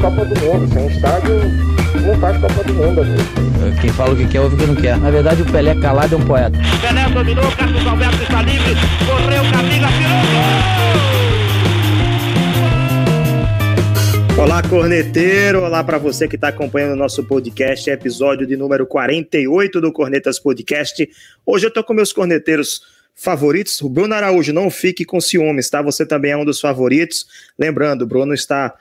Copa do Mundo. Sem estádio, não faz Copa do Mundo, amigo. Quem fala o que quer, ouve o que não quer. Na verdade, o Pelé calado é um poeta. Pelé dominou, Carlos Alberto está livre, correu, Camila, tirou Olá, corneteiro! Olá para você que está acompanhando o nosso podcast, episódio de número 48 do Cornetas Podcast. Hoje eu tô com meus corneteiros favoritos. O Bruno Araújo, não fique com ciúmes, tá? Você também é um dos favoritos. Lembrando, o Bruno está.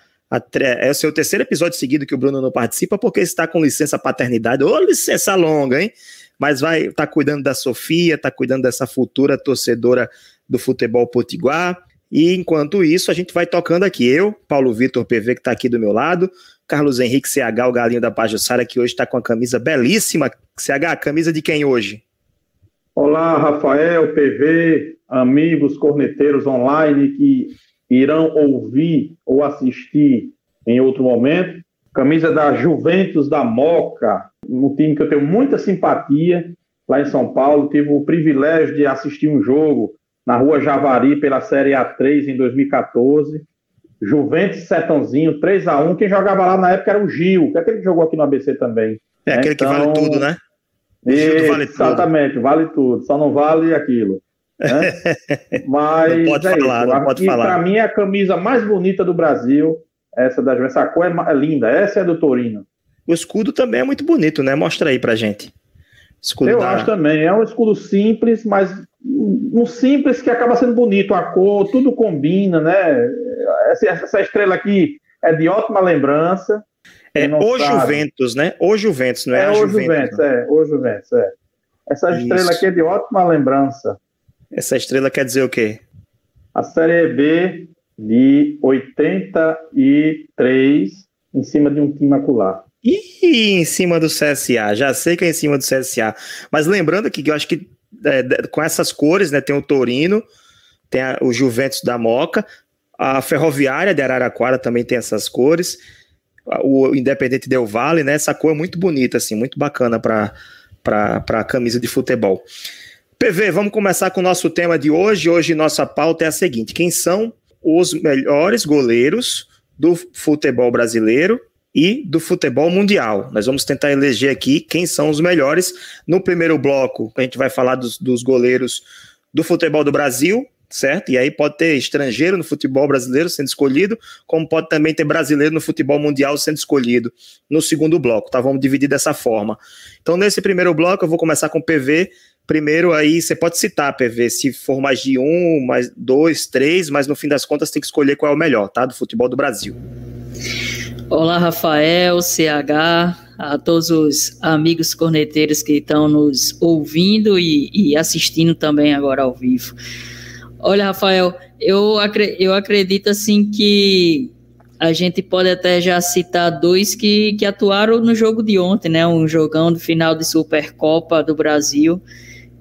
É o seu terceiro episódio seguido que o Bruno não participa, porque está com licença paternidade, ou licença longa, hein? Mas vai tá cuidando da Sofia, está cuidando dessa futura torcedora do futebol potiguar. E enquanto isso, a gente vai tocando aqui. Eu, Paulo Vitor PV, que está aqui do meu lado, Carlos Henrique CH, o galinho da Pajussara, que hoje está com a camisa belíssima. CH, camisa de quem hoje? Olá, Rafael, PV, amigos corneteiros online que irão ouvir ou assistir em outro momento. Camisa da Juventus da Moca, um time que eu tenho muita simpatia lá em São Paulo. Tive o privilégio de assistir um jogo na rua Javari pela Série A3 em 2014. Juventus Setãozinho, 3 a 1 Quem jogava lá na época era o Gil, que é aquele que jogou aqui no ABC também. É aquele então, que vale então, tudo, né? vale exatamente, tudo. vale tudo, só não vale aquilo. Né? Mas não pode é falar, isso. não pode falar. Para mim é a camisa mais bonita do Brasil, essa da Juventus. Essa cor é, é linda, essa é do Torino. O escudo também é muito bonito, né? Mostra aí pra gente. Escudo Eu da... acho também, é um escudo simples, mas um simples que acaba sendo bonito, a cor, tudo combina, né? Essa, essa estrela aqui é de ótima lembrança. É o sabe. Juventus, né? O Juventus, não é, é a o Juventus. Juventus é, o Juventus, é. Essa Isso. estrela aqui é de ótima lembrança. Essa estrela quer dizer o quê? A Série B de 83 em cima de um time macular. E em cima do CSA, já sei que é em cima do CSA. Mas lembrando aqui que eu acho que é, com essas cores, né? Tem o Torino, tem a, o Juventus da Moca, a Ferroviária de Araraquara também tem essas cores o Independente Del Vale, né? Essa cor é muito bonita, assim, muito bacana para a camisa de futebol. PV, vamos começar com o nosso tema de hoje. Hoje nossa pauta é a seguinte: quem são os melhores goleiros do futebol brasileiro e do futebol mundial? Nós vamos tentar eleger aqui quem são os melhores. No primeiro bloco, a gente vai falar dos, dos goleiros do futebol do Brasil, certo? E aí pode ter estrangeiro no futebol brasileiro sendo escolhido, como pode também ter brasileiro no futebol mundial sendo escolhido no segundo bloco, tá? Vamos dividir dessa forma. Então, nesse primeiro bloco, eu vou começar com o PV. Primeiro, aí você pode citar, PV, se for mais de um, mais dois, três, mas no fim das contas tem que escolher qual é o melhor, tá? Do futebol do Brasil. Olá, Rafael, CH, a todos os amigos corneteiros que estão nos ouvindo e, e assistindo também agora ao vivo. Olha, Rafael, eu, eu acredito assim que a gente pode até já citar dois que, que atuaram no jogo de ontem, né? Um jogão do final de Supercopa do Brasil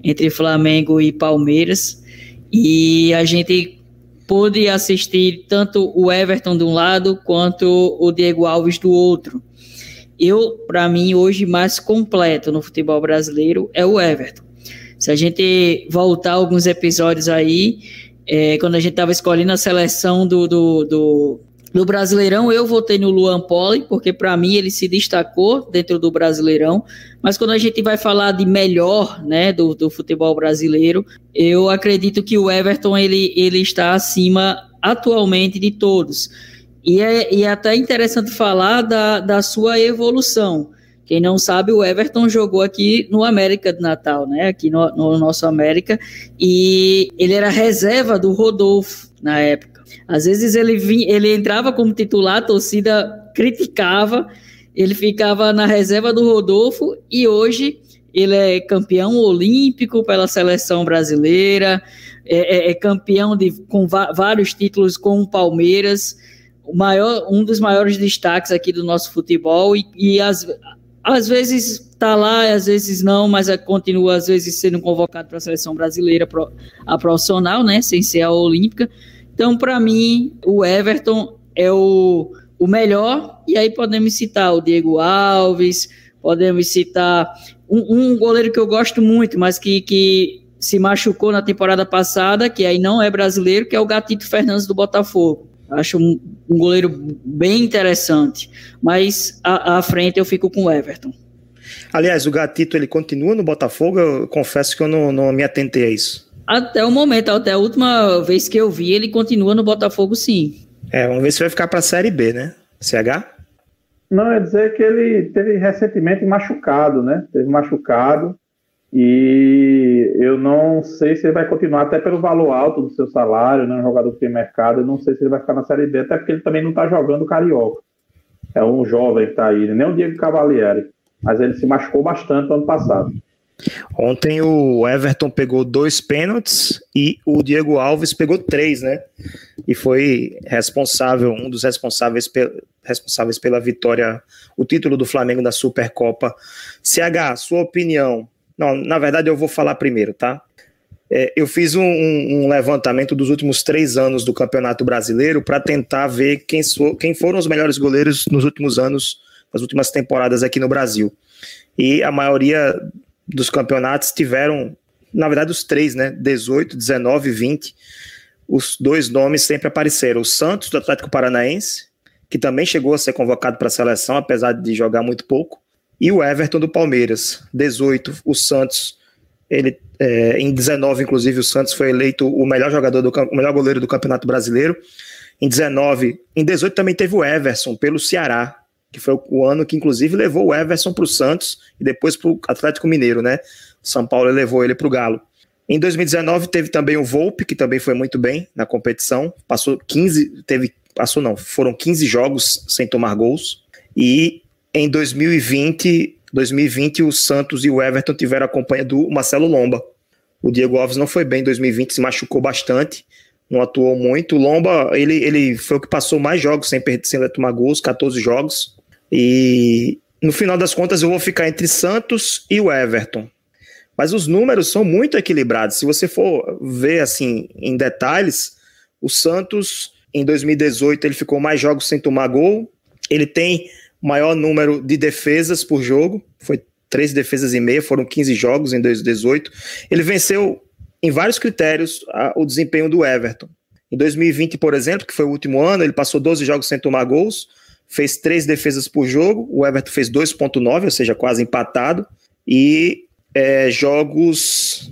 entre Flamengo e Palmeiras. E a gente pôde assistir tanto o Everton de um lado quanto o Diego Alves do outro. Eu, para mim, hoje mais completo no futebol brasileiro é o Everton. Se a gente voltar alguns episódios aí, é, quando a gente estava escolhendo a seleção do, do, do, do, Brasileirão, eu votei no Luan Poli, porque para mim ele se destacou dentro do Brasileirão. Mas quando a gente vai falar de melhor né, do, do futebol brasileiro, eu acredito que o Everton ele, ele está acima atualmente de todos. E é, e é até interessante falar da, da sua evolução. Quem não sabe, o Everton jogou aqui no América de Natal, né? Aqui no, no nosso América. E ele era reserva do Rodolfo na época. Às vezes ele, vinha, ele entrava como titular, a torcida criticava, ele ficava na reserva do Rodolfo e hoje ele é campeão olímpico pela seleção brasileira, é, é, é campeão de, com vários títulos com o Palmeiras, o maior, um dos maiores destaques aqui do nosso futebol e, e as, às vezes está lá, às vezes não, mas é, continua às vezes sendo convocado para a seleção brasileira, a profissional, né, sem ser a olímpica. Então, para mim, o Everton é o, o melhor, e aí podemos citar o Diego Alves, podemos citar um, um goleiro que eu gosto muito, mas que, que se machucou na temporada passada, que aí não é brasileiro, que é o Gatito Fernandes do Botafogo. Acho um, um goleiro bem interessante. Mas à, frente eu fico com o Everton. Aliás, o Gatito ele continua no Botafogo? Eu confesso que eu não, não me atentei a isso. Até o momento, até a última vez que eu vi, ele continua no Botafogo, sim. É, vamos ver se vai ficar para a Série B, né? CH? Não, é dizer que ele teve recentemente machucado, né? Teve machucado e eu não sei se ele vai continuar, até pelo valor alto do seu salário, né? Um jogador que tem mercado, eu não sei se ele vai ficar na Série B, até porque ele também não está jogando Carioca. É um jovem que está aí, né? nem o Diego Cavalieri, mas ele se machucou bastante no ano passado. Ontem o Everton pegou dois pênaltis e o Diego Alves pegou três, né? E foi responsável, um dos responsáveis, pe responsáveis pela vitória, o título do Flamengo na Supercopa. CH, sua opinião. Não, na verdade eu vou falar primeiro, tá? É, eu fiz um, um, levantamento dos últimos três anos do Campeonato Brasileiro para tentar ver quem, quem foram os melhores goleiros nos últimos anos, nas últimas temporadas aqui no Brasil. E a maioria dos campeonatos tiveram, na verdade, os três, né? 18, 19 e 20. Os dois nomes sempre apareceram. O Santos, do Atlético Paranaense, que também chegou a ser convocado para a seleção, apesar de jogar muito pouco. E o Everton do Palmeiras. 18, o Santos. Ele, é, em 19, inclusive, o Santos foi eleito o melhor jogador do o melhor goleiro do Campeonato Brasileiro. Em 19, em 18 também teve o Everson pelo Ceará que foi o ano que inclusive levou o Everson para o Santos e depois para o Atlético Mineiro, né? São Paulo levou ele para o Galo. Em 2019 teve também o Volpe, que também foi muito bem na competição, passou 15, teve, passou não, foram 15 jogos sem tomar gols. E em 2020, 2020 o Santos e o Everton tiveram a companhia do Marcelo Lomba. O Diego Alves não foi bem em 2020, se machucou bastante, não atuou muito. O Lomba, ele, ele foi o que passou mais jogos sem, perder, sem tomar gols, 14 jogos. E no final das contas eu vou ficar entre Santos e o Everton. Mas os números são muito equilibrados. Se você for ver assim em detalhes, o Santos em 2018 ele ficou mais jogos sem tomar gol. Ele tem maior número de defesas por jogo, foi três defesas e meia, foram 15 jogos em 2018. Ele venceu em vários critérios a, o desempenho do Everton. Em 2020, por exemplo, que foi o último ano, ele passou 12 jogos sem tomar gols fez três defesas por jogo, o Everton fez 2,9, ou seja, quase empatado, e é, jogos,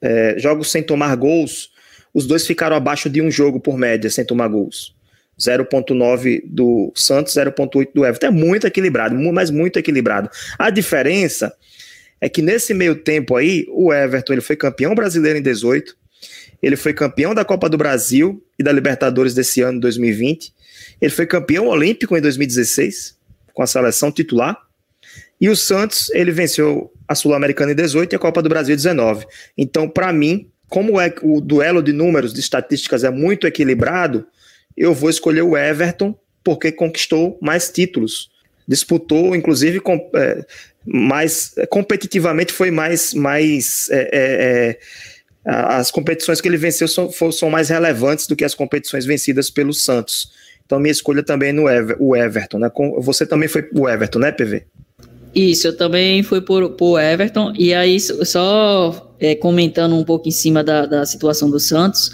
é, jogos sem tomar gols, os dois ficaram abaixo de um jogo por média, sem tomar gols. 0,9 do Santos, 0,8 do Everton. É muito equilibrado, mas muito equilibrado. A diferença é que nesse meio tempo aí, o Everton ele foi campeão brasileiro em 18, ele foi campeão da Copa do Brasil e da Libertadores desse ano, 2020. Ele foi campeão olímpico em 2016, com a seleção titular. E o Santos, ele venceu a Sul-Americana em 18 e a Copa do Brasil em 19. Então, para mim, como é o duelo de números, de estatísticas é muito equilibrado, eu vou escolher o Everton porque conquistou mais títulos. Disputou, inclusive, com, é, mais competitivamente foi mais, mais é, é, é as competições que ele venceu são, são mais relevantes do que as competições vencidas pelo Santos. Então, minha escolha também é no Ever, o Everton, né? Você também foi o Everton, né, PV? Isso, eu também fui por, por Everton. E aí, só é, comentando um pouco em cima da, da situação do Santos,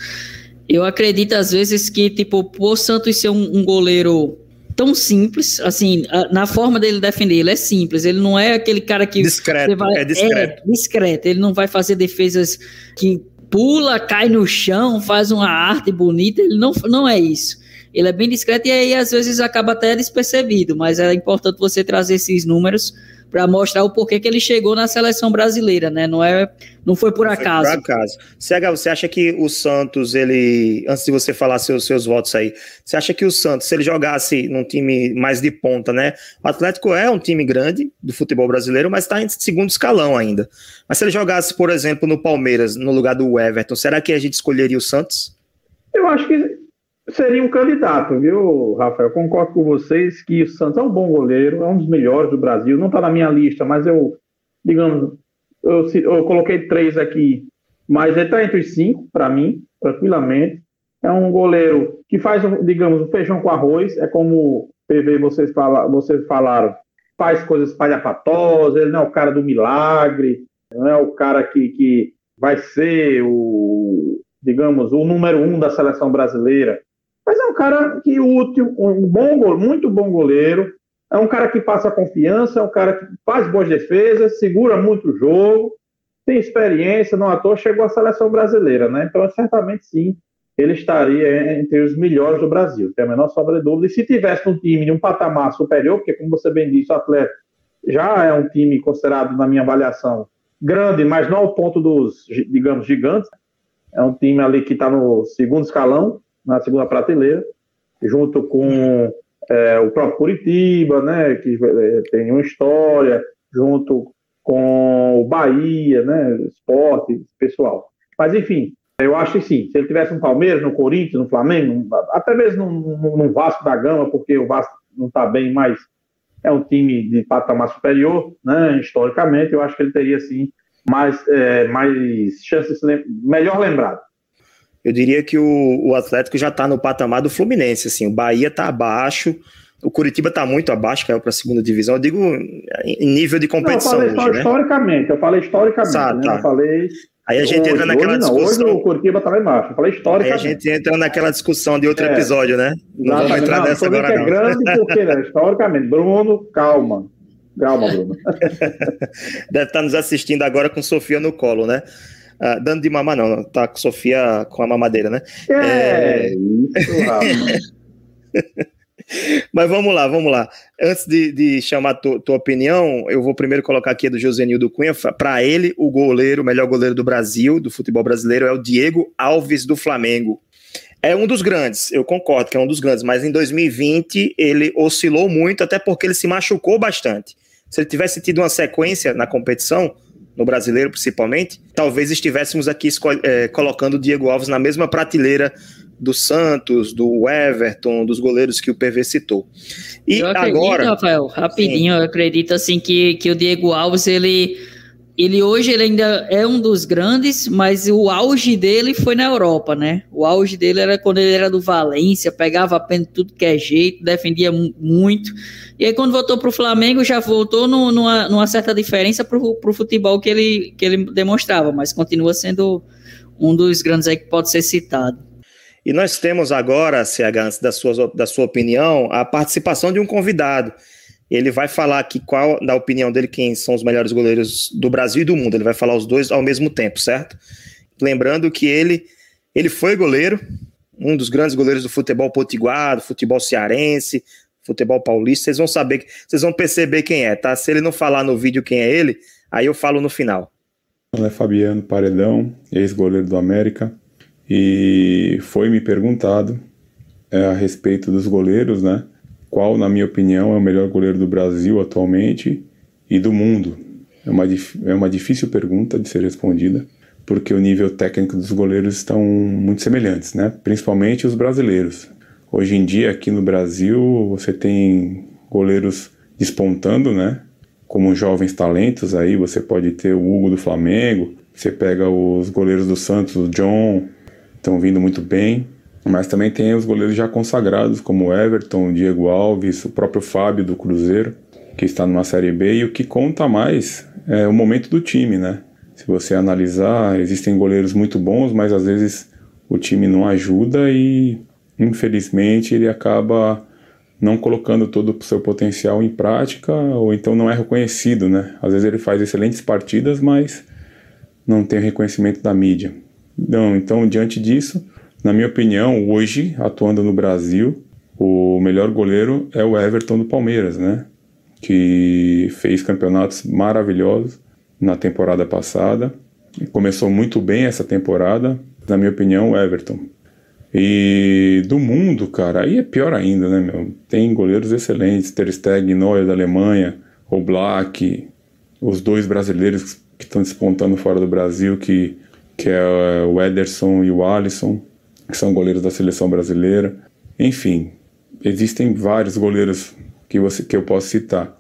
eu acredito às vezes que, tipo, por Santos ser um, um goleiro tão simples, assim, na forma dele defender, ele é simples, ele não é aquele cara que discreto, vai, é discreto. É, discreto, ele não vai fazer defesas que pula, cai no chão, faz uma arte bonita, ele não, não é isso. Ele é bem discreto e aí às vezes acaba até despercebido, mas é importante você trazer esses números para mostrar o porquê que ele chegou na seleção brasileira, né? Não é, não foi por acaso. Foi por acaso. CH, você acha que o Santos, ele, antes de você falar seus, seus votos aí, você acha que o Santos, se ele jogasse num time mais de ponta, né? O Atlético é um time grande do futebol brasileiro, mas está em segundo escalão ainda. Mas se ele jogasse, por exemplo, no Palmeiras, no lugar do Everton, será que a gente escolheria o Santos? Eu acho que seria um candidato, viu, Rafael? Concordo com vocês que o Santos é um bom goleiro, é um dos melhores do Brasil. Não está na minha lista, mas eu, digamos, eu, eu coloquei três aqui, mas ele está entre os cinco, para mim, tranquilamente. É um goleiro que faz, digamos, feijão com arroz, é como PV vocês, fala, vocês falaram, faz coisas palhapatosas, ele não é o cara do milagre, não é o cara que, que vai ser o, digamos, o número um da seleção brasileira Mas é um cara que útil, um bom, muito bom goleiro, é um cara que passa confiança, é um cara que faz boas defesas, segura muito o jogo, tem experiência, não à toa chegou à seleção brasileira, né? Então, certamente sim, ele estaria entre os melhores do Brasil, tem a menor sobra de dúvida. E se tivesse um time de um patamar superior, porque, como você bem disse, o atleta já é um time considerado, na minha avaliação, grande, mas não ao ponto dos, digamos, gigantes. É um time ali que está no segundo escalão, na segunda prateleira, junto com é, o próprio Curitiba, né, que é, tem uma história, junto com o Bahia, né, esporte, pessoal. Mas, enfim, eu acho que sim, se ele tivesse no Palmeiras, no Corinthians, no Flamengo, até mesmo no, no Vasco da Gama, porque o Vasco não está bem, mas é um time de patamar superior, né, historicamente, eu acho que ele teria, sim, mais, é, mais chances, melhor lembrado. Eu diria que o, o Atlético já está no patamar do Fluminense, assim, o Bahia está abaixo, o Curitiba está muito abaixo, caiu para a segunda divisão. Eu digo em nível de competição. Não, eu falei hoje, historicamente, né? eu falei historicamente. Ah, tá. né? Eu falei Aí a gente hoje, entra naquela hoje discussão. Hoje o Curitiba tá lá embaixo. Eu falei histórica. Aí a gente entra naquela discussão de outro é, episódio, né? Não vamos entrar não, nessa agora. É grande porque, né? Historicamente. Bruno, calma. Calma, Bruno. Deve estar nos assistindo agora com Sofia no colo, né? Ah, dando de mamar, não, tá com Sofia com a mamadeira, né? É, é... isso. Mas vamos lá, vamos lá. Antes de, de chamar tu, tua opinião, eu vou primeiro colocar aqui do José Nildo Cunha. Para ele, o goleiro, o melhor goleiro do Brasil, do futebol brasileiro, é o Diego Alves do Flamengo. É um dos grandes, eu concordo que é um dos grandes, mas em 2020 ele oscilou muito, até porque ele se machucou bastante. Se ele tivesse tido uma sequência na competição, no brasileiro principalmente, talvez estivéssemos aqui é, colocando o Diego Alves na mesma prateleira do Santos, do Everton, dos goleiros que o PV citou. E eu acredito, agora, Rafael, rapidinho, sim. eu acredito assim que, que o Diego Alves ele ele hoje ele ainda é um dos grandes, mas o auge dele foi na Europa, né? O auge dele era quando ele era do Valência, pegava a pena tudo que é jeito, defendia muito. E aí quando voltou para o Flamengo já voltou no, numa, numa, certa diferença para o futebol que ele, que ele demonstrava, mas continua sendo um dos grandes aí que pode ser citado. E nós temos agora, CH, antes da sua, da sua opinião, a participação de um convidado. Ele vai falar aqui qual, da opinião dele, quem são os melhores goleiros do Brasil e do mundo. Ele vai falar os dois ao mesmo tempo, certo? Lembrando que ele, ele foi goleiro, um dos grandes goleiros do futebol potiguar, do futebol cearense, futebol paulista. Vocês vão saber, vocês vão perceber quem é, tá? Se ele não falar no vídeo quem é ele, aí eu falo no final. É Fabiano Paredão, ex-goleiro do América e foi me perguntado é, a respeito dos goleiros, né? Qual, na minha opinião, é o melhor goleiro do Brasil atualmente e do mundo? É uma, é uma difícil pergunta de ser respondida, porque o nível técnico dos goleiros estão muito semelhantes, né? Principalmente os brasileiros. Hoje em dia, aqui no Brasil, você tem goleiros despontando, né? Como jovens talentos aí, você pode ter o Hugo do Flamengo, você pega os goleiros do Santos, o John, estão vindo muito bem. Mas também tem os goleiros já consagrados, como Everton, Diego Alves, o próprio Fábio do Cruzeiro, que está numa Série B. E o que conta mais é o momento do time, né? Se você analisar, existem goleiros muito bons, mas às vezes o time não ajuda e, infelizmente, ele acaba não colocando todo o seu potencial em prática ou então não é reconhecido, né? Às vezes ele faz excelentes partidas, mas não tem reconhecimento da mídia. Não, então, diante disso, na minha opinião, hoje, atuando no Brasil, o melhor goleiro é o Everton do Palmeiras, né? Que fez campeonatos maravilhosos na temporada passada. Começou muito bem essa temporada, na minha opinião, o Everton. E do mundo, cara, aí é pior ainda, né, meu? Tem goleiros excelentes, Ter Stegen, Neuer da Alemanha, o Black, os dois brasileiros que estão despontando fora do Brasil, que que é o Ederson e o Alisson, que são goleiros da seleção brasileira. Enfim, existem vários goleiros que, você, que eu posso citar.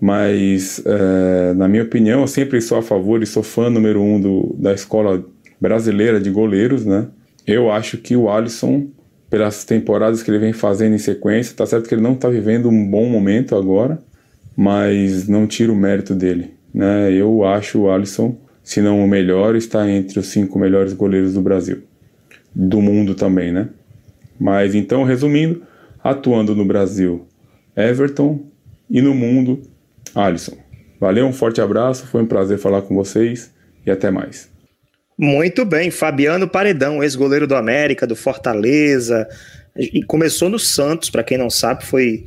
Mas, é, na minha opinião, eu sempre sou a favor e sou fã número um do, da escola brasileira de goleiros, né? Eu acho que o Alisson, pelas temporadas que ele vem fazendo em sequência, tá certo que ele não está vivendo um bom momento agora, mas não tiro o mérito dele, né? Eu acho o Alisson se não o melhor, está entre os cinco melhores goleiros do Brasil. Do mundo também, né? Mas então, resumindo, atuando no Brasil, Everton e no mundo, Alisson. Valeu, um forte abraço, foi um prazer falar com vocês e até mais. Muito bem, Fabiano Paredão, ex-goleiro do América, do Fortaleza, e começou no Santos, para quem não sabe, foi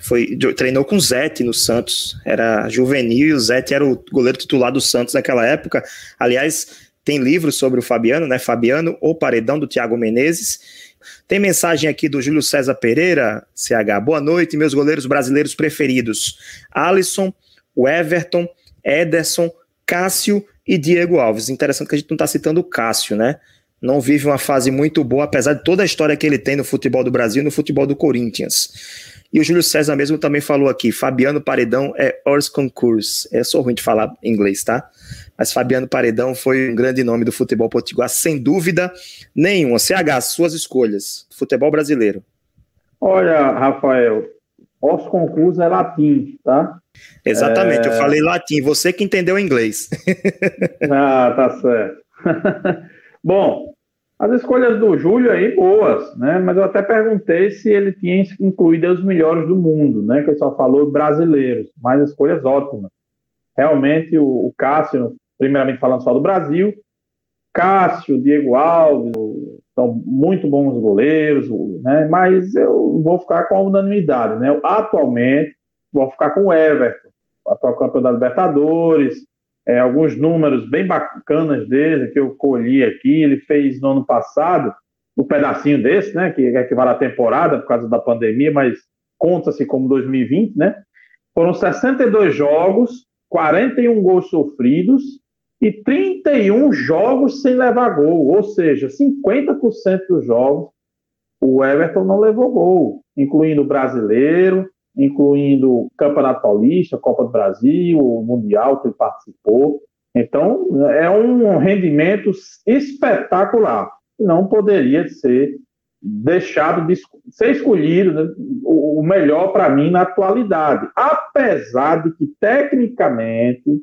foi treinou com o Zete no Santos, era juvenil e o Zete era o goleiro titular do Santos naquela época. Aliás, tem livro sobre o Fabiano, né? Fabiano ou Paredão do Thiago Menezes. Tem mensagem aqui do Júlio César Pereira, CH. Boa noite, meus goleiros brasileiros preferidos. Alisson, o Everton, Ederson, Cássio e Diego Alves. Interessante que a gente não está citando o Cássio, né? Não vive uma fase muito boa, apesar de toda a história que ele tem no futebol do Brasil e no futebol do Corinthians. E o Júlio César mesmo também falou aqui: Fabiano Paredão é hors concurso. É só ruim de falar inglês, tá? Mas Fabiano Paredão foi um grande nome do futebol potiguar, sem dúvida nenhuma. CH, suas escolhas. Futebol brasileiro. Olha, Rafael, hors concurso é latim, tá? Exatamente, é... eu falei latim, você que entendeu inglês. ah, tá certo. Bom, as escolhas do Júlio aí, boas, né? Mas eu até perguntei se ele tinha incluído os melhores do mundo, né? Que ele só falou brasileiros, mas escolhas ótimas. Realmente, o, o Cássio, primeiramente falando só do Brasil, Cássio, Diego Alves, são muito bons goleiros, né? Mas eu vou ficar com a unanimidade, né? Atualmente, vou ficar com o Everton, atual campeão da Libertadores, é, alguns números bem bacanas dele que eu colhi aqui. Ele fez no ano passado um pedacinho desse, né, que equivale à temporada por causa da pandemia, mas conta-se como 2020, né? Foram 62 jogos, 41 gols sofridos e 31 jogos sem levar gol, ou seja, 50% dos jogos o Everton não levou gol, incluindo o brasileiro, incluindo o Campeonato Paulista, Copa do Brasil, o Mundial que ele participou. Então, é um rendimento espetacular. Não poderia ser deixado de ser escolhido né, o melhor para mim na atualidade. Apesar de que, tecnicamente,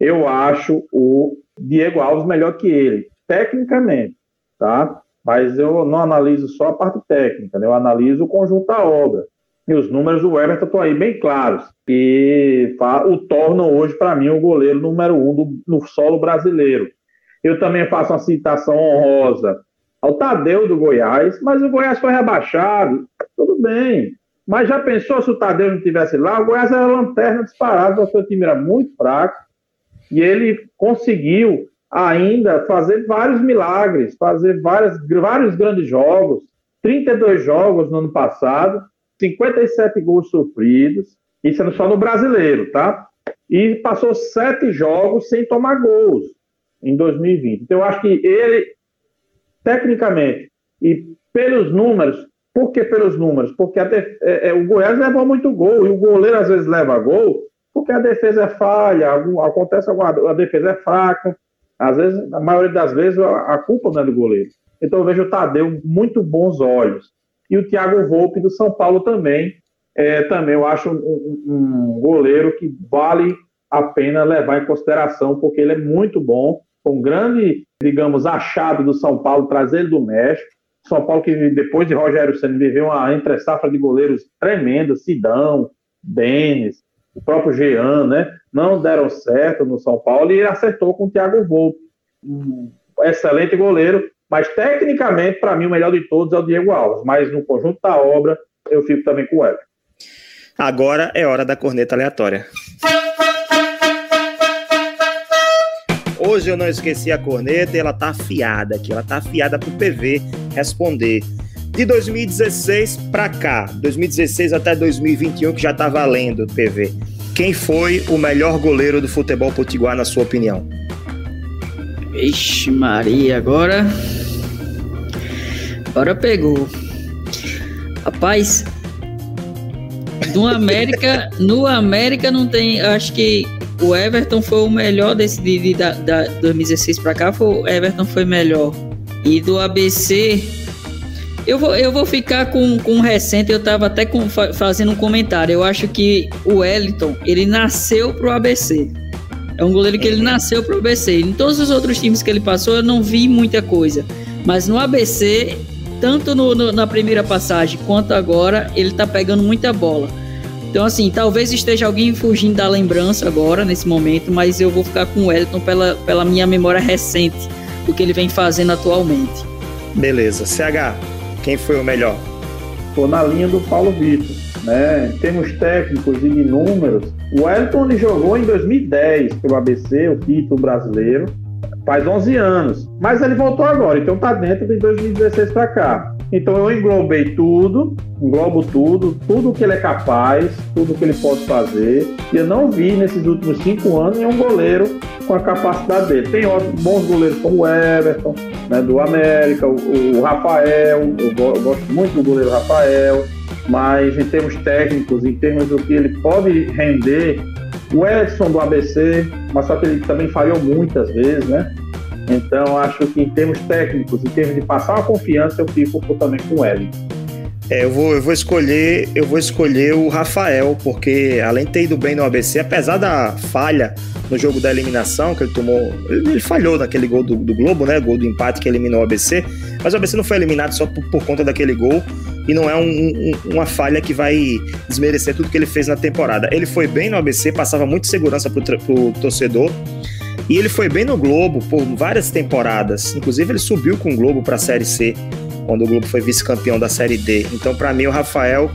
eu acho o Diego Alves melhor que ele. Tecnicamente, tá? Mas eu não analiso só a parte técnica, né? eu analiso o conjunto da obra. E os números do Everton estão aí bem claros. E o tornam hoje, para mim, o goleiro número um do, no solo brasileiro. Eu também faço uma citação honrosa ao Tadeu do Goiás, mas o Goiás foi rebaixado. Tudo bem. Mas já pensou se o Tadeu não estivesse lá? O Goiás era lanterna disparada, o seu time era muito fraco. E ele conseguiu ainda fazer vários milagres, fazer várias, vários grandes jogos. 32 jogos no ano passado 57 gols sofridos, isso é só no brasileiro, tá? E passou sete jogos sem tomar gols em 2020. Então, eu acho que ele, tecnicamente, e pelos números, por que pelos números? Porque é, é, o Goiás levou muito gol, e o goleiro às vezes leva gol, porque a defesa é falha, algum, acontece alguma, a defesa é fraca, às vezes, a maioria das vezes, a, a culpa não é do goleiro. Então eu vejo o Tadeu muito bons olhos e o Thiago Volpe do São Paulo também. É, também eu acho um, um, goleiro que vale a pena levar em consideração, porque ele é muito bom, um grande, digamos, achado do São Paulo, trazer ele do México. São Paulo que depois de Rogério Senna viveu uma entre-safra de goleiros tremenda, Sidão, Denis, o próprio Jean, né? Não deram certo no São Paulo e acertou com o Thiago Volpe. Um excelente goleiro, mas tecnicamente, para mim, o melhor de todos é o Diego Alves. Mas no conjunto da obra, eu fico também com o Everton. Agora é hora da corneta aleatória. Hoje eu não esqueci a corneta e ela tá afiada aqui. Ela tá afiada pro PV responder. De 2016 para cá, 2016 até 2021, que já tá valendo, PV. Quem foi o melhor goleiro do futebol potiguar, na sua opinião? Ixi, Maria, agora. Agora pegou. Rapaz, no América, no América não tem. Acho que o Everton foi o melhor desse de, de da, da 2016 para cá. Foi, o Everton foi melhor. E do ABC, eu vou, eu vou ficar com, com um recente. Eu tava até com, fazendo um comentário. Eu acho que o Wellington ele nasceu pro ABC. É um goleiro que ele nasceu pro ABC. Em todos os outros times que ele passou, eu não vi muita coisa. Mas no ABC, tanto no, no, na primeira passagem quanto agora, ele tá pegando muita bola. Então, assim, talvez esteja alguém fugindo da lembrança agora, nesse momento, mas eu vou ficar com o Wellington pela, pela minha memória recente, o que ele vem fazendo atualmente. Beleza. CH, quem foi o melhor? Estou na linha do Paulo Vitor. Né? Em termos técnicos e de números, o Wellington ele jogou em 2010 pelo ABC, o título brasileiro, faz 11 anos. Mas ele voltou agora, então está dentro de 2016 para cá. Então eu englobei tudo, englobo tudo, tudo que ele é capaz, tudo que ele pode fazer. E eu não vi nesses últimos cinco anos nenhum goleiro com a capacidade dele. Tem outros bons goleiros como o Everton, né, do América, o, o Rafael, eu, eu gosto muito do goleiro Rafael, mas em termos técnicos, em termos do que ele pode render, o Edson do ABC, mas só que ele também falhou muitas vezes, né? Então, acho que em termos técnicos, em termos de passar uma confiança, eu fico também com o Hélio. É, eu vou, eu vou escolher, eu vou escolher o Rafael, porque além de ter ido bem no ABC, apesar da falha no jogo da eliminação que ele tomou, ele, ele falhou naquele gol do, do, Globo, né? Gol do empate que eliminou o ABC, mas o ABC não foi eliminado só por, por conta daquele gol e não é um, um, uma falha que vai desmerecer tudo que ele fez na temporada. Ele foi bem no ABC, passava muita segurança pro, pro torcedor e ele foi bem no Globo por várias temporadas. Inclusive, ele subiu com o Globo para a Série C, quando o Globo foi vice-campeão da Série D. Então, para mim, o Rafael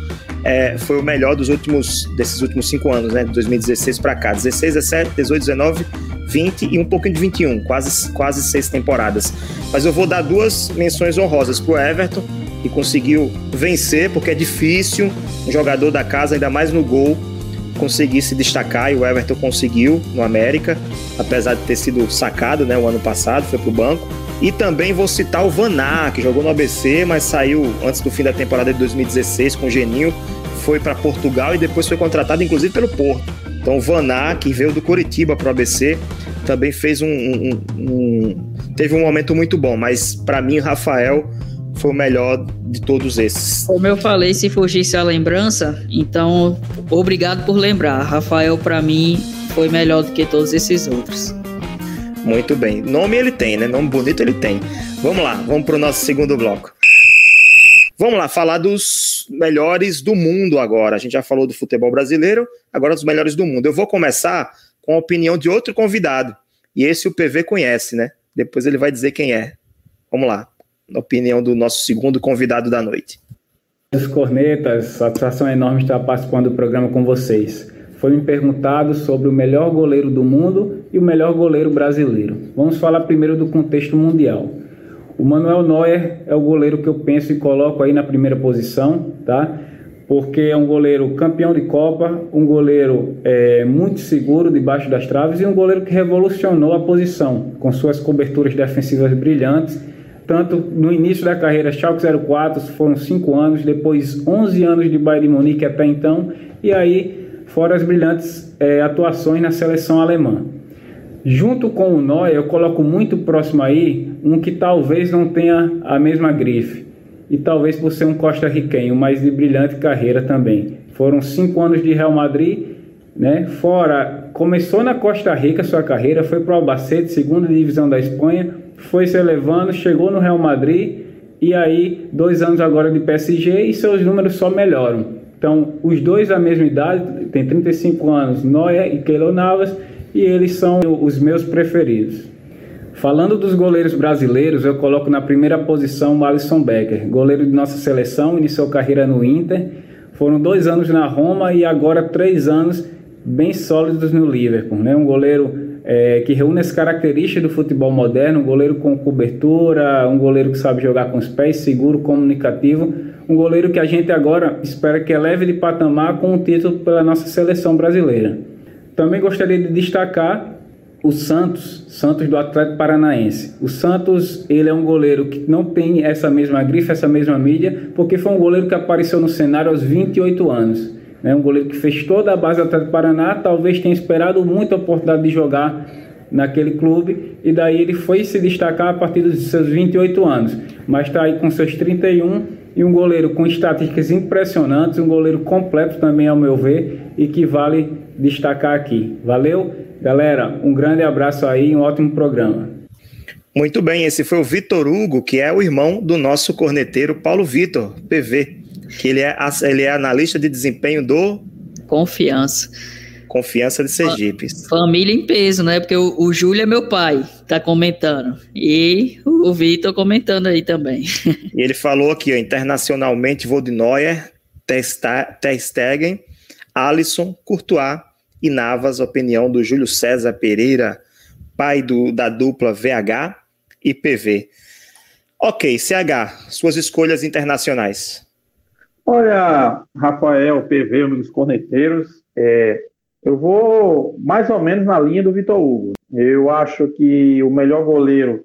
é, foi o melhor dos últimos desses últimos cinco anos, né? De 2016 para cá. 16, 17, 18, 19, 20 e um pouquinho de 21, quase, quase seis temporadas. Mas eu vou dar duas menções honrosas para o Everton, que conseguiu vencer, porque é difícil um jogador da casa, ainda mais no gol, conseguir se destacar e o Everton conseguiu no América, apesar de ter sido sacado né, o ano passado, foi para o banco. E também vou citar o Vaná, que jogou no ABC, mas saiu antes do fim da temporada de 2016 com o Geninho, foi para Portugal e depois foi contratado inclusive pelo Porto. Então o Vaná, que veio do Curitiba para o ABC, também fez um, um, um, teve um momento muito bom, mas para mim Rafael foi o melhor de todos esses. Como eu falei, se fugisse a lembrança, então obrigado por lembrar. Rafael, para mim, foi melhor do que todos esses outros. Muito bem. Nome ele tem, né? Nome bonito ele tem. Vamos lá, vamos para o nosso segundo bloco. Vamos lá, falar dos melhores do mundo agora. A gente já falou do futebol brasileiro, agora dos melhores do mundo. Eu vou começar com a opinião de outro convidado. E esse o PV conhece, né? Depois ele vai dizer quem é. Vamos lá na opinião do nosso segundo convidado da noite. Os cornetas, satisfação enorme estar participando do programa com vocês. Foi me perguntado sobre o melhor goleiro do mundo e o melhor goleiro brasileiro. Vamos falar primeiro do contexto mundial. O Manuel Neuer é o goleiro que eu penso e coloco aí na primeira posição, tá? Porque é um goleiro campeão de Copa, um goleiro é, muito seguro debaixo das traves e um goleiro que revolucionou a posição com suas coberturas defensivas brilhantes tanto no início da carreira, Schalke 04 foram 5 anos, depois 11 anos de Bayern de Munique até então, e aí fora as brilhantes é, atuações na seleção alemã. Junto com o Neuer, eu coloco muito próximo aí um que talvez não tenha a mesma grife, e talvez por ser um costa-riquenho, mas de brilhante carreira também. Foram cinco anos de Real Madrid, né? Fora, começou na Costa Rica sua carreira, foi para o Albacete, segunda divisão da Espanha, foi se elevando, chegou no Real Madrid e aí dois anos agora de PSG e seus números só melhoram. Então, os dois a mesma idade, tem 35 anos, Noé e Keylor Navas, e eles são os meus preferidos. Falando dos goleiros brasileiros, eu coloco na primeira posição o Alisson Becker, goleiro de nossa seleção, iniciou carreira no Inter, foram dois anos na Roma e agora três anos bem sólidos no Liverpool, né? Um goleiro é, que reúne as características do futebol moderno, um goleiro com cobertura, um goleiro que sabe jogar com os pés, seguro, comunicativo, um goleiro que a gente agora espera que eleve de patamar com o um título pela nossa seleção brasileira. Também gostaria de destacar o Santos, Santos do Atlético Paranaense. O Santos, ele é um goleiro que não tem essa mesma grife, essa mesma mídia, porque foi um goleiro que apareceu no cenário aos 28 anos. É um goleiro que fez toda a base do Atlético Paraná, talvez tenha esperado muita oportunidade de jogar naquele clube e daí ele foi se destacar a partir dos seus 28 anos, mas está aí com seus 31 e um goleiro com estatísticas impressionantes, um goleiro completo também ao meu ver e que vale destacar aqui. Valeu, galera, um grande abraço aí, um ótimo programa. Muito bem, esse foi o Vitor Hugo, que é o irmão do nosso corneteiro Paulo Vitor, PV, que ele é, ele é analista de desempenho do Confiança. Confiança de Sergipe. Família em peso, né? Porque o, o Júlio é meu pai, tá comentando. E o Vitor comentando aí também. E ele falou aqui, ó, internacionalmente, Voldenoyer, Ter Stegen, Alisson, Courtois e Navas, opinião do Júlio César Pereira, pai do, da dupla VH e PV. Ok, CH, suas escolhas internacionais. Olha, Rafael, PV, amigos corneteiros, é, eu vou mais ou menos na linha do Vitor Hugo. Eu acho que o melhor goleiro,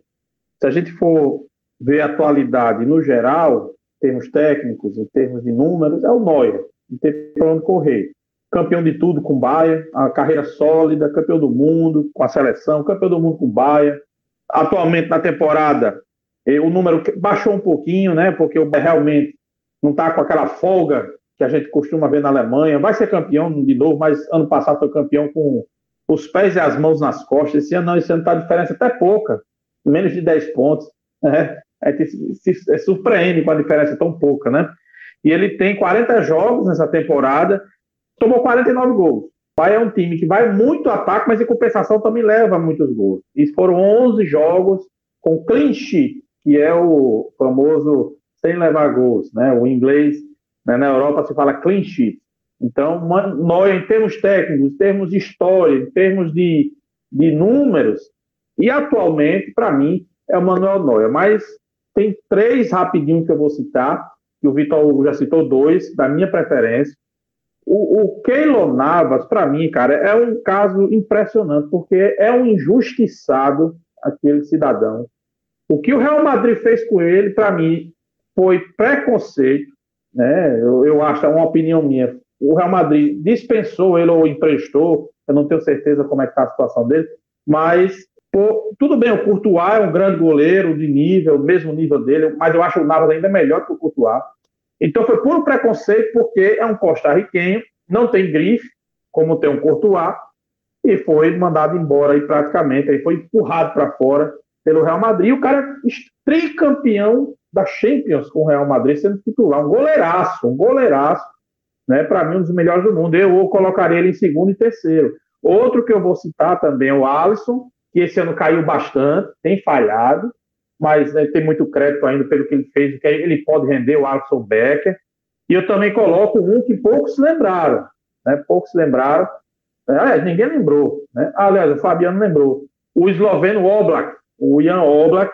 se a gente for ver a atualidade no geral, em termos técnicos, em termos de números, é o Neuer, não tem para onde correr. Campeão de tudo com o Bahia, a carreira sólida, campeão do mundo com a seleção, campeão do mundo com o Bahia. Atualmente na temporada, eh, o número baixou um pouquinho, né? Porque realmente não está com aquela folga que a gente costuma ver na Alemanha. Vai ser campeão de novo, mas ano passado foi campeão com os pés e as mãos nas costas. Esse ano não, esse ano está a diferença até pouca, menos de 10 pontos. Né? Gente se, se, surpreende com a diferença tão pouca, né? E ele tem 40 jogos nessa temporada, tomou 49 gols. Vai é um time que vai muito ataque, mas em compensação também leva muitos gols. E foram 11 jogos com sheet, que é o famoso sem levar gols, né? O inglês, né, na Europa se fala clean sheet. Então, nós, em termos técnicos, em termos de história, em termos de, de números, e atualmente, para mim, é o Manuel Neuer. Mas tem três rapidinho que eu vou citar, que o Vitor Hugo já citou dois, da minha preferência. O, o Navas, para mim, cara, é um caso impressionante, porque é um injustiçado aquele cidadão. O que o Real Madrid fez com ele, para mim, foi preconceito, né? Eu, eu acho, é uma opinião minha. O Real Madrid dispensou ele ou emprestou, eu não tenho certeza como é que está a situação dele, mas pô, tudo bem, o Courtois é um grande goleiro de nível, mesmo nível dele, mas eu acho o Navas ainda melhor que o Courtois. Então foi puro preconceito, porque é um costarriquenho, não tem grife, como tem um Courtois, e foi mandado embora aí praticamente, aí foi empurrado para fora pelo Real Madrid. O cara é tricampeão da Champions com o Real Madrid sendo titular, um goleiraço, um goleiraço, né? Para mim, um dos melhores do mundo. Eu colocaria ele em segundo e terceiro. Outro que eu vou citar também é o Alisson, que esse ano caiu bastante, tem falhado, mas né, tem muito crédito ainda pelo que ele fez, que ele pode render o Alisson Becker. E eu também coloco um que poucos lembraram, né? Poucos lembraram. É, ninguém lembrou, né? Aliás, o Fabiano lembrou. O esloveno Oblak, o Ian Oblak,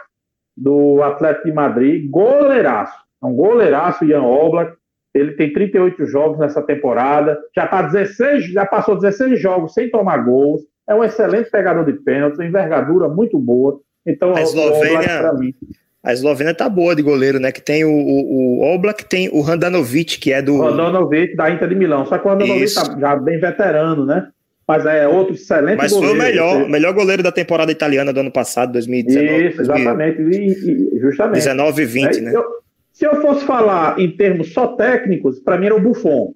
do Atlético de Madrid, goleiraço. É um goleiraço, Ian Oblak. Ele tem 38 jogos nessa temporada, já tá 16, já passou 16 jogos sem tomar gols. É um excelente pegador de pênaltis, envergadura muito boa. Então, a Eslovênia, mim, a Eslovênia tá boa de goleiro, né? Que tem o, o, o Oblak, tem o Randanovic, que é do. Randanovic da Inter de Milão. Só que o Randanovic tá já bem veterano, né? Mas é outro excelente Mas goleiro. Mas foi o melhor, melhor goleiro da temporada italiana do ano passado, 2019. Isso, exatamente. E, e justamente. 19 e 20, é, né? Eu, se eu fosse falar em termos só técnicos, para mim era o Buffon.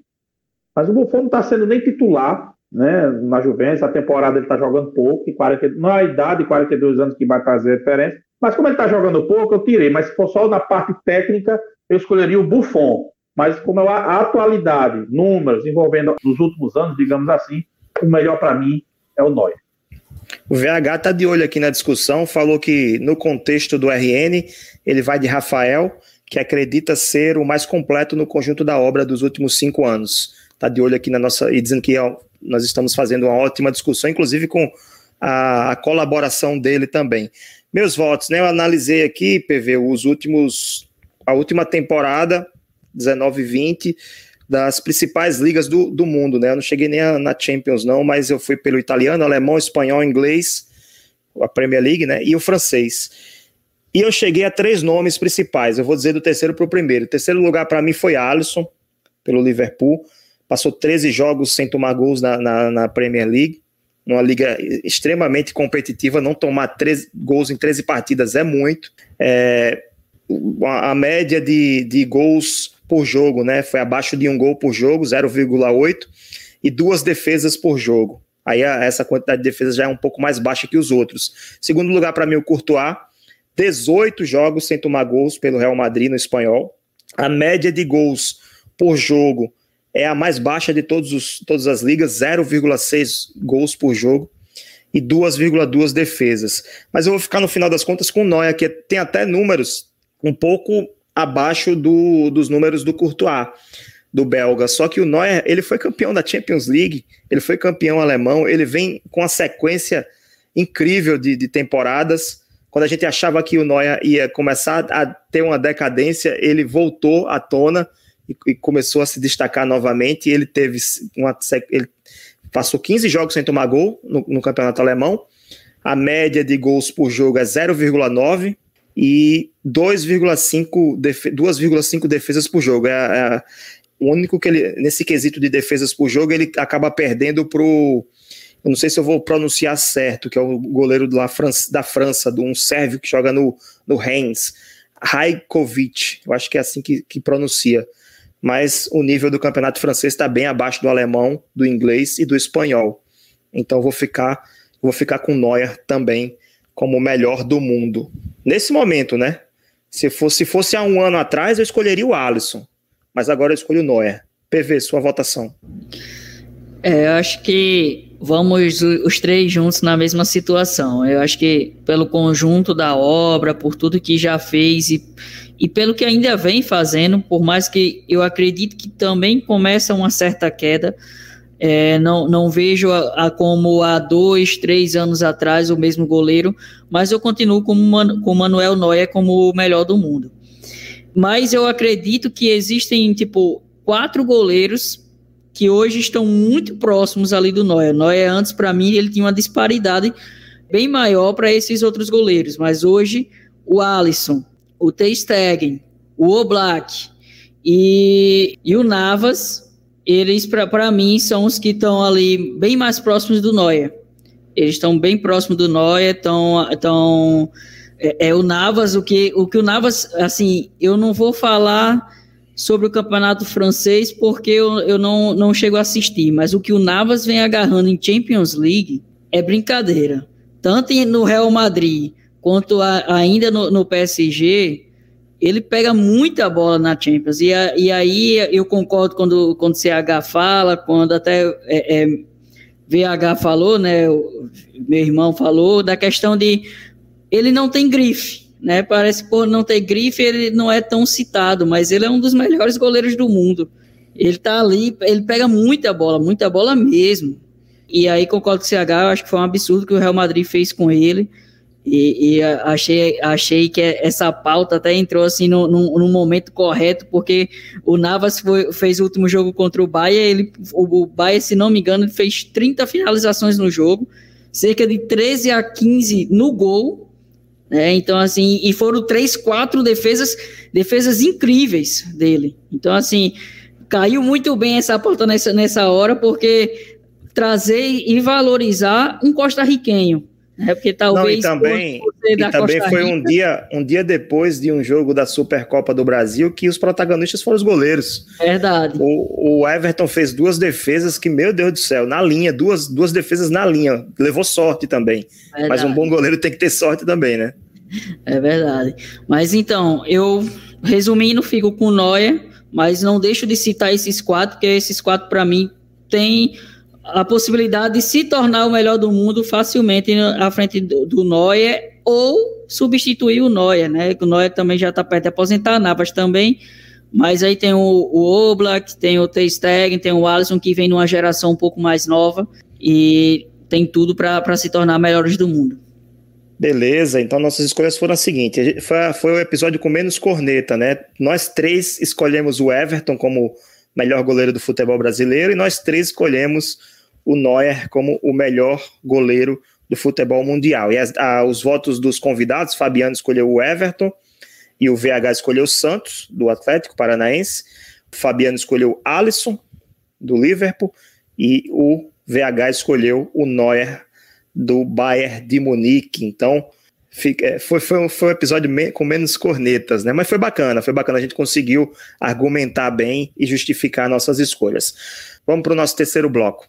Mas o Buffon não está sendo nem titular né, na Juventus. A temporada ele está jogando pouco. E 40, não é a idade de 42 anos que vai fazer diferença. Mas como ele está jogando pouco, eu tirei. Mas se for só na parte técnica, eu escolheria o Buffon. Mas como é a atualidade, números envolvendo os últimos anos, digamos assim, o melhor para mim é o Neuer. O VH está de olho aqui na discussão, falou que no contexto do RN, ele vai de Rafael, que acredita ser o mais completo no conjunto da obra dos últimos cinco anos. Está de olho aqui na nossa. e dizendo que nós estamos fazendo uma ótima discussão, inclusive com a, a colaboração dele também. Meus votos, né? Eu analisei aqui, PV, os últimos. A última temporada, 19 e 20, das principais ligas do, do mundo, né? Eu não cheguei nem a, na Champions, não, mas eu fui pelo italiano, alemão, espanhol, inglês, a Premier League, né? E o francês. E eu cheguei a três nomes principais. Eu vou dizer do terceiro para o primeiro. O terceiro lugar para mim foi Alisson, pelo Liverpool. Passou 13 jogos sem tomar gols na, na, na Premier League numa liga extremamente competitiva, não tomar 13 gols em 13 partidas é muito. É, a, média de, de gols por jogo, né? Foi abaixo de um gol por jogo, 0,8, e duas defesas por jogo. Aí essa quantidade de defesas já é um pouco mais baixa que os outros. Segundo lugar, para mim, o Courtois, 18 jogos sem tomar gols pelo Real Madrid no espanhol. A média de gols por jogo é a mais baixa de todos os, todas as ligas, 0,6 gols por jogo e 2,2 defesas. Mas eu vou ficar no final das contas com o Noia, que tem até números um pouco abaixo do, dos números do Courtois, do belga. Só que o Neuer, ele foi campeão da Champions League, ele foi campeão alemão, ele vem com uma sequência incrível de, de temporadas. Quando a gente achava que o Neuer ia começar a ter uma decadência, ele voltou à tona e, e começou a se destacar novamente. ele teve uma, ele passou 15 jogos sem tomar gol no, no campeonato alemão. A média de gols por jogo é 0,9 e 2,5 defe 2,5 defesas por jogo. É, é, o único que ele, nesse quesito de defesas por jogo, ele acaba perdendo pro. Eu não sei se eu vou pronunciar certo, que é o goleiro da França, da França do um sérvio que joga no, no Reims, Rajkovic. Eu acho que é assim que, que pronuncia. Mas o nível do campeonato francês está bem abaixo do alemão, do inglês e do espanhol. Então vou ficar, vou ficar com Neuer também como o melhor do mundo. Nesse momento, né? Se fosse, fosse há um ano atrás, eu escolheria o Alisson. Mas agora eu escolho o Neuer. PV, sua votação. É, eu acho que vamos os três juntos na mesma situação. Eu acho que pelo conjunto da obra, por tudo que já fez e, e pelo que ainda vem fazendo, por mais que eu acredito que também começa uma certa queda, é, não, não vejo a, a, como há dois, três anos atrás o mesmo goleiro, mas eu continuo com o Manuel Neuer como o melhor do mundo. Mas eu acredito que existem, tipo, quatro goleiros que hoje estão muito próximos ali do Neuer. Neuer antes, para mim, ele tinha uma disparidade bem maior para esses outros goleiros, mas hoje o Alisson, o Ter Stegen, o Oblak e, e o Navas eles, para mim, são os que estão ali bem mais próximos do Neuer. Eles estão bem próximos do Neuer, estão. estão é, é, o Navas, o que, o que o Navas, assim, eu não vou falar sobre o campeonato francês porque eu, eu não, não chego a assistir, mas o que o Navas vem agarrando em Champions League é brincadeira. Tanto no Real Madrid quanto a, ainda no, no PSG, ele pega muita bola na Champions. E, a, e aí eu concordo quando, quando CH fala, quando até é, é, VH falou, né? O, meu irmão falou, da questão de ele não tem grife. Né, parece por não ter grife, ele não é tão citado, mas ele é um dos melhores goleiros do mundo. Ele tá ali, ele pega muita bola, muita bola mesmo. E aí concordo com o CH, acho que foi um absurdo que o Real Madrid fez com ele. E, e, achei, achei que essa pauta até entrou assim no, no, no momento correto, porque o Navas foi, fez o último jogo contra o Bahia, ele, o, o Bahia, se não me engano, fez 30 finalizações no jogo, cerca de 13 a 15 no gol, né? Então, assim, e foram três, quatro defesas, defesas incríveis dele. Então, assim, caiu muito bem essa pauta nessa, nessa hora, porque trazer e valorizar um costarriquenho é porque talvez Não, e também, e também foi um dia, um dia depois de um jogo da Supercopa do Brasil que os protagonistas foram os goleiros. Verdade. O, o Everton fez duas defesas que, meu Deus do céu, na linha, duas, duas defesas na linha. Levou sorte também. Verdade. Mas um bom goleiro tem que ter sorte também, né? É verdade. Mas então, eu resumindo, fico com o Noia, mas não deixo de citar esses quatro, porque esses quatro, para mim, têm a possibilidade de se tornar o melhor do mundo facilmente à frente do, do Neuer ou substituir o Neuer, né? O Neuer também já está perto de aposentar, Navas também, mas aí tem o, o Oblak, tem o Ter Stegen, tem o Alisson que vem numa geração um pouco mais nova e tem tudo para se tornar melhores do mundo. Beleza, então nossas escolhas foram as seguintes. Foi, foi o episódio com menos corneta, né? Nós três escolhemos o Everton como melhor goleiro do futebol brasileiro, e nós três escolhemos o Neuer como o melhor goleiro do futebol mundial. E as, a, os votos dos convidados, Fabiano escolheu o Everton e o VH escolheu o Santos, do Atlético Paranaense. Fabiano escolheu Alisson, do Liverpool, e o VH escolheu o Neuer, do Bayern de Munique. Então, é, foi, foi, foi um episódio com menos cornetas, né? Mas foi bacana, foi bacana. A gente conseguiu argumentar bem e justificar nossas escolhas. Vamos para o nosso terceiro bloco.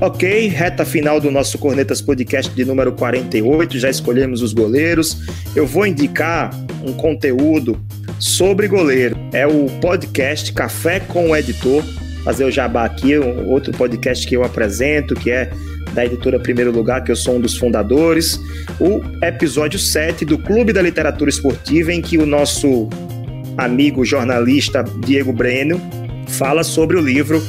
Ok, reta final do nosso Cornetas Podcast de número 48, já escolhemos os goleiros. Eu vou indicar um conteúdo sobre goleiro. É o podcast Café com o Editor. Fazer o jabá aqui, um outro podcast que eu apresento, que é da editora Primeiro Lugar, que eu sou um dos fundadores. O episódio 7 do Clube da Literatura Esportiva, em que o nosso amigo jornalista Diego Breno fala sobre o livro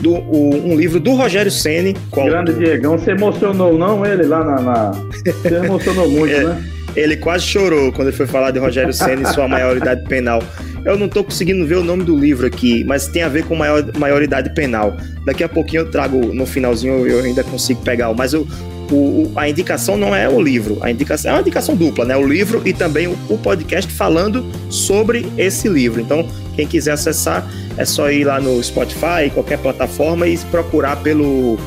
do, o, um livro do Rogério Ceni. Grande Diegão, você emocionou não ele lá na, na... você emocionou muito, é, né? Ele quase chorou quando ele foi falar de Rogério Ceni e sua maioridade penal. Eu não estou conseguindo ver o nome do livro aqui, mas tem a ver com maior, maioridade penal. Daqui a pouquinho eu trago no finalzinho, eu ainda consigo pegar. Mas o, o, a indicação não é o livro, a indicação é uma indicação dupla, né? O livro e também o, o podcast falando sobre esse livro. Então, quem quiser acessar, é só ir lá no Spotify, qualquer plataforma e procurar pelo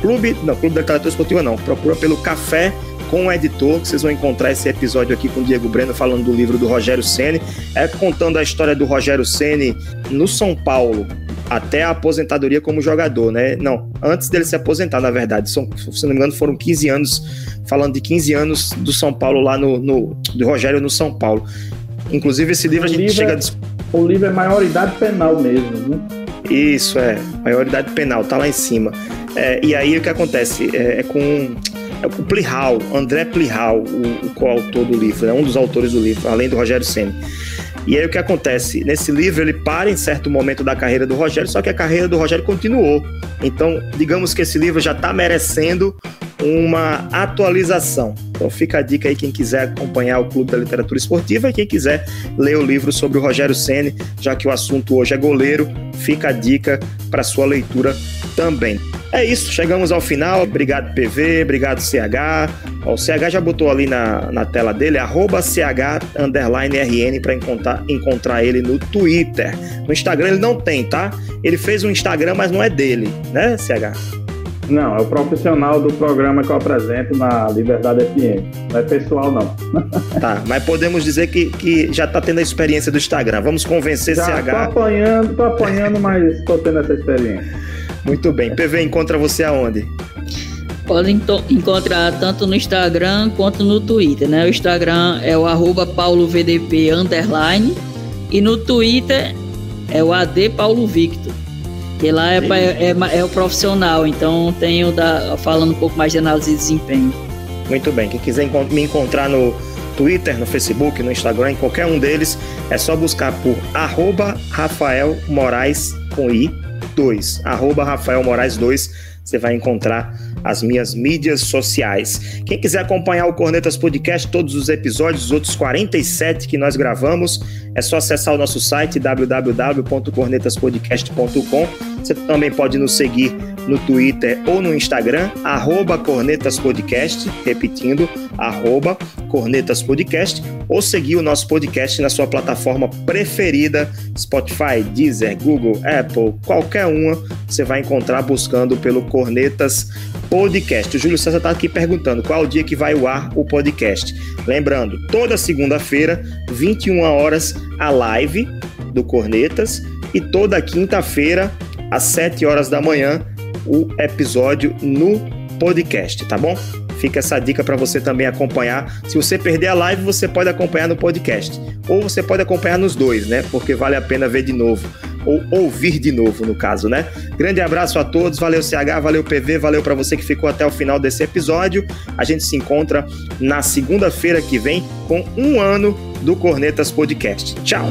Clube, não, Clube da Literatura Esportiva não, procura pelo Café com o editor, que vocês vão encontrar esse episódio aqui com o Diego Breno falando do livro do Rogério Ceni, é contando a história do Rogério Ceni no São Paulo até a aposentadoria como jogador, né? Não, antes dele se aposentar, na verdade, são, se não me engano, foram 15 anos, falando de 15 anos do São Paulo lá no, no do Rogério no São Paulo. Inclusive esse livro o a gente livro chega é, a... O livro é maioridade penal mesmo, né? Isso, é, maioridade penal, tá lá em cima. É, e aí o que acontece? É, é com o Plihal, André Plihal, o, o coautor do livro, é um dos autores do livro, além do Rogério Senna. E aí o que acontece? Nesse livro ele para em certo momento da carreira do Rogério, só que a carreira do Rogério continuou. Então, digamos que esse livro já está merecendo uma atualização. Então fica a dica aí quem quiser acompanhar o Clube da Literatura Esportiva e quem quiser ler o livro sobre o Rogério Ceni, já que o assunto hoje é goleiro, fica a dica para sua leitura também. É isso, chegamos ao final. Obrigado, PV, obrigado, CH. Ó, o CH já botou ali na, na tela dele, arroba CH RN para encontrar, encontrar ele no Twitter. No Instagram ele não tem, tá? Ele fez um Instagram, mas não é dele, né, CH? Não, é o profissional do programa que eu apresento na Liberdade FM. Não é pessoal, não. Tá, mas podemos dizer que, que já está tendo a experiência do Instagram. Vamos convencer já CH. Tô apanhando, tô apanhando, mas estou tendo essa experiência. Muito bem. PV encontra você aonde? Podem encontrar tanto no Instagram quanto no Twitter, né? O Instagram é o arroba paulovdp underline e no Twitter é o AD Paulo Victor. Que lá é, é, é, é, o profissional, então tenho da, falando um pouco mais de análise de desempenho. Muito bem. Quem quiser me encontrar no Twitter, no Facebook, no Instagram, em qualquer um deles, é só buscar por arroba Rafael Moraes com I 2, arroba Rafael Moraes 2, você vai encontrar as minhas mídias sociais. Quem quiser acompanhar o Cornetas Podcast, todos os episódios, os outros 47 que nós gravamos, é só acessar o nosso site www.cornetaspodcast.com você também pode nos seguir no Twitter ou no Instagram, arroba cornetaspodcast, repetindo, arroba cornetaspodcast, ou seguir o nosso podcast na sua plataforma preferida, Spotify, Deezer, Google, Apple, qualquer uma, você vai encontrar buscando pelo Cornetas Podcast. O Júlio César está aqui perguntando qual o dia que vai ao ar o podcast. Lembrando, toda segunda-feira, 21 horas, a live do Cornetas, e toda quinta-feira, às 7 horas da manhã, o episódio no podcast, tá bom? Fica essa dica para você também acompanhar. Se você perder a live, você pode acompanhar no podcast. Ou você pode acompanhar nos dois, né? Porque vale a pena ver de novo. Ou ouvir de novo, no caso, né? Grande abraço a todos. Valeu, CH. Valeu, PV. Valeu para você que ficou até o final desse episódio. A gente se encontra na segunda-feira que vem com um ano do Cornetas Podcast. Tchau!